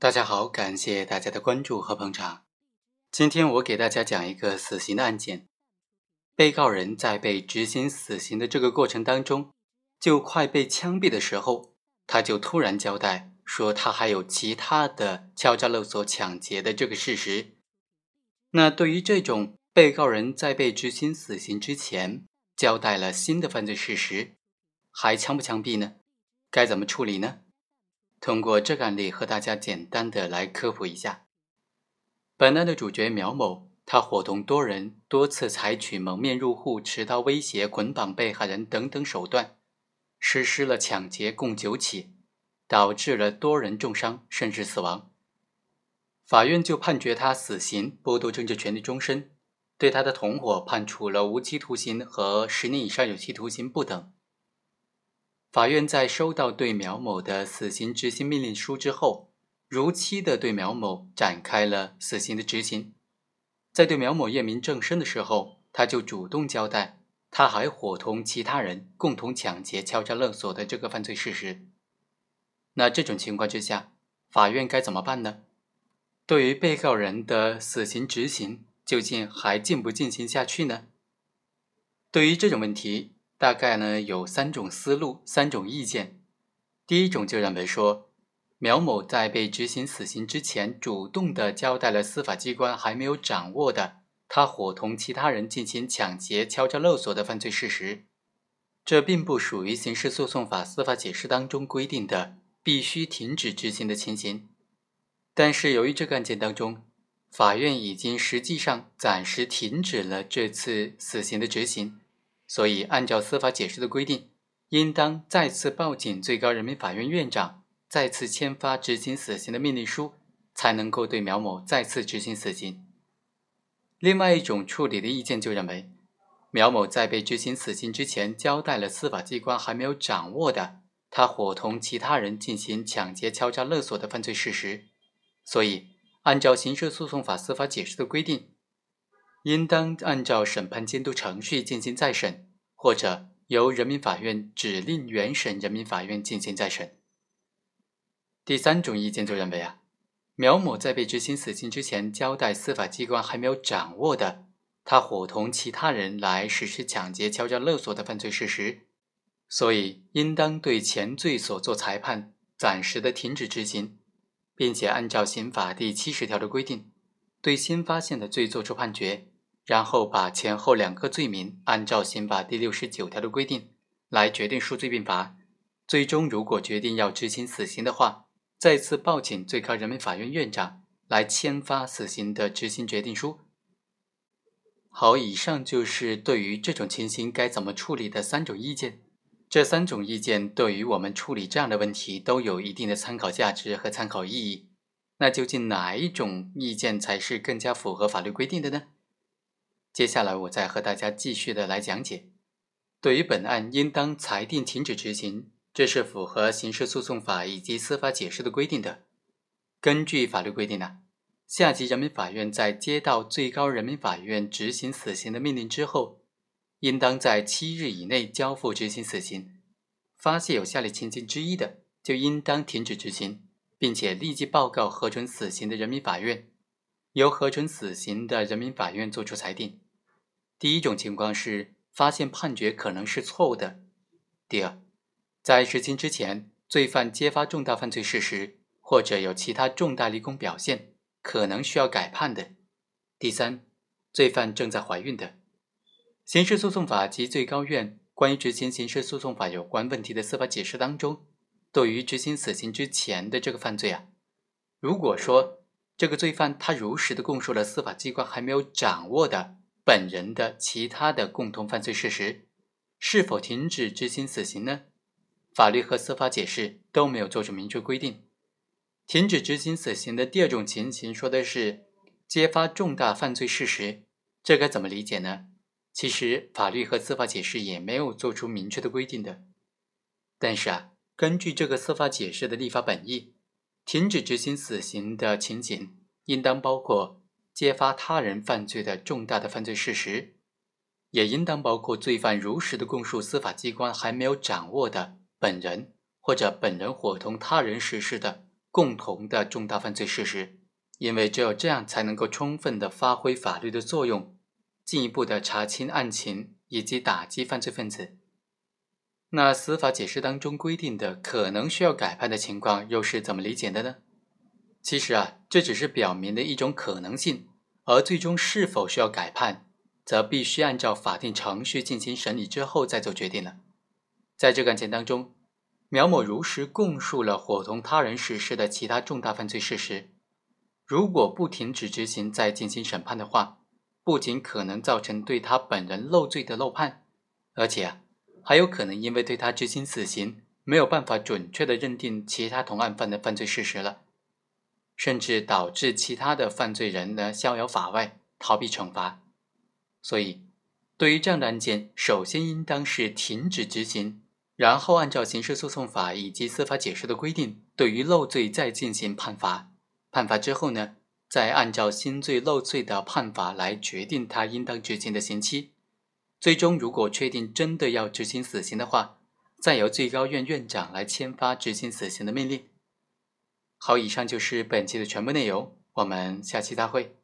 大家好，感谢大家的关注和捧场。今天我给大家讲一个死刑的案件。被告人在被执行死刑的这个过程当中，就快被枪毙的时候，他就突然交代说他还有其他的敲诈勒索、抢劫的这个事实。那对于这种被告人在被执行死刑之前交代了新的犯罪事实，还枪不枪毙呢？该怎么处理呢？通过这个案例和大家简单的来科普一下。本案的主角苗某，他伙同多人多次采取蒙面入户、持刀威胁、捆绑被害人等等手段，实施了抢劫共九起，导致了多人重伤甚至死亡。法院就判决他死刑，剥夺政治权利终身，对他的同伙判处了无期徒刑和十年以上有期徒刑不等。法院在收到对苗某的死刑执行命令书之后，如期的对苗某展开了死刑的执行。在对苗某验明正身的时候，他就主动交代，他还伙同其他人共同抢劫、敲诈勒索的这个犯罪事实。那这种情况之下，法院该怎么办呢？对于被告人的死刑执行，究竟还进不进行下去呢？对于这种问题。大概呢有三种思路，三种意见。第一种就认为说，苗某在被执行死刑之前，主动的交代了司法机关还没有掌握的他伙同其他人进行抢劫、敲诈勒索的犯罪事实，这并不属于刑事诉讼法司法解释当中规定的必须停止执行的情形。但是由于这个案件当中，法院已经实际上暂时停止了这次死刑的执行。所以，按照司法解释的规定，应当再次报请最高人民法院院长再次签发执行死刑的命令书，才能够对苗某再次执行死刑。另外一种处理的意见就认为，苗某在被执行死刑之前，交代了司法机关还没有掌握的他伙同其他人进行抢劫、敲诈勒索的犯罪事实，所以按照刑事诉讼法司法解释的规定。应当按照审判监督程序进行再审，或者由人民法院指令原审人民法院进行再审。第三种意见就认为啊，苗某在被执行死刑之前，交代司法机关还没有掌握的他伙同其他人来实施抢劫、敲诈勒索的犯罪事实，所以应当对前罪所作裁判暂时的停止执行，并且按照刑法第七十条的规定，对新发现的罪作出判决。然后把前后两个罪名按照刑法第六十九条的规定来决定数罪并罚。最终如果决定要执行死刑的话，再次报请最高人民法院院长来签发死刑的执行决定书。好，以上就是对于这种情形该怎么处理的三种意见。这三种意见对于我们处理这样的问题都有一定的参考价值和参考意义。那究竟哪一种意见才是更加符合法律规定的呢？接下来，我再和大家继续的来讲解。对于本案应当裁定停止执行，这是符合刑事诉讼法以及司法解释的规定的。根据法律规定呢，下级人民法院在接到最高人民法院执行死刑的命令之后，应当在七日以内交付执行死刑。发现有下列情形之一的，就应当停止执行，并且立即报告核准死刑的人民法院。由核准死刑的人民法院作出裁定。第一种情况是发现判决可能是错误的；第二，在执行之前，罪犯揭发重大犯罪事实，或者有其他重大立功表现，可能需要改判的；第三，罪犯正在怀孕的。刑事诉讼法及最高院关于执行刑事诉讼法有关问题的司法解释当中，对于执行死刑之前的这个犯罪啊，如果说。这个罪犯他如实的供述了司法机关还没有掌握的本人的其他的共同犯罪事实，是否停止执行死刑呢？法律和司法解释都没有做出明确规定。停止执行死刑的第二种情形说的是揭发重大犯罪事实，这该怎么理解呢？其实法律和司法解释也没有做出明确的规定的。但是啊，根据这个司法解释的立法本意。停止执行死刑的情形，应当包括揭发他人犯罪的重大的犯罪事实，也应当包括罪犯如实的供述司法机关还没有掌握的本人或者本人伙同他人实施的共同的重大犯罪事实，因为只有这样才能够充分的发挥法律的作用，进一步的查清案情以及打击犯罪分子。那司法解释当中规定的可能需要改判的情况又是怎么理解的呢？其实啊，这只是表明的一种可能性，而最终是否需要改判，则必须按照法定程序进行审理之后再做决定了。在这个案件当中。苗某如实供述了伙同他人实施的其他重大犯罪事实，如果不停止执行再进行审判的话，不仅可能造成对他本人漏罪的漏判，而且啊，还有可能因为对他执行死刑没有办法准确的认定其他同案犯的犯罪事实了，甚至导致其他的犯罪人呢逍遥法外，逃避惩罚。所以，对于这样的案件，首先应当是停止执行。然后按照刑事诉讼法以及司法解释的规定，对于漏罪再进行判罚。判罚之后呢，再按照新罪漏罪的判罚来决定他应当执行的刑期。最终，如果确定真的要执行死刑的话，再由最高院院长来签发执行死刑的命令。好，以上就是本期的全部内容，我们下期再会。